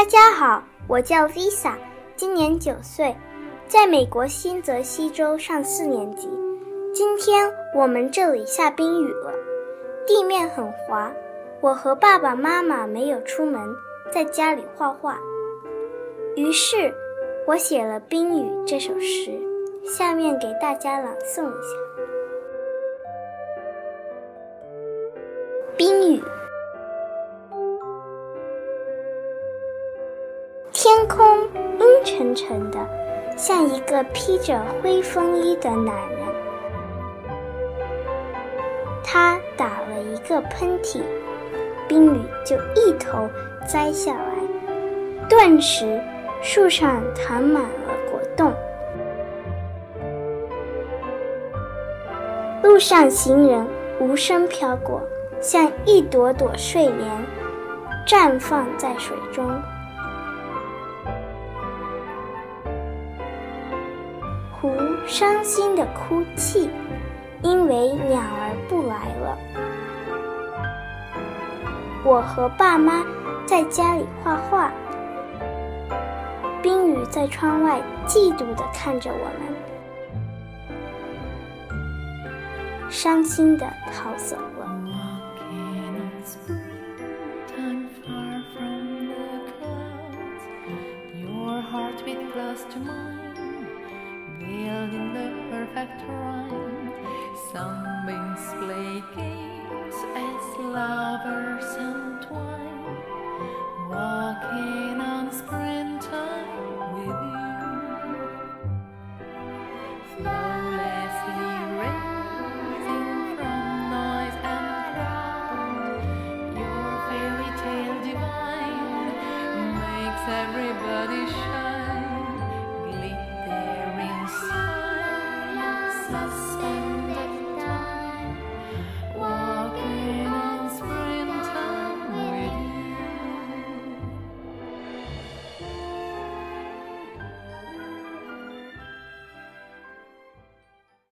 大家好，我叫 Visa，今年九岁，在美国新泽西州上四年级。今天我们这里下冰雨了，地面很滑。我和爸爸妈妈没有出门，在家里画画。于是，我写了《冰雨》这首诗，下面给大家朗诵一下。冰雨。天空阴沉沉的，像一个披着灰风衣的男人。他打了一个喷嚏，冰雨就一头栽下来，顿时树上躺满了果冻。路上行人无声飘过，像一朵朵睡莲，绽放在水中。狐伤心的哭泣，因为鸟儿不来了。我和爸妈在家里画画，冰雨在窗外嫉妒地看着我们，伤心地逃走了。in Sunbeams play games as lovers entwine, walking on springtime with you. Flawlessly raising from noise and crowd, your fairy tale divine makes everybody.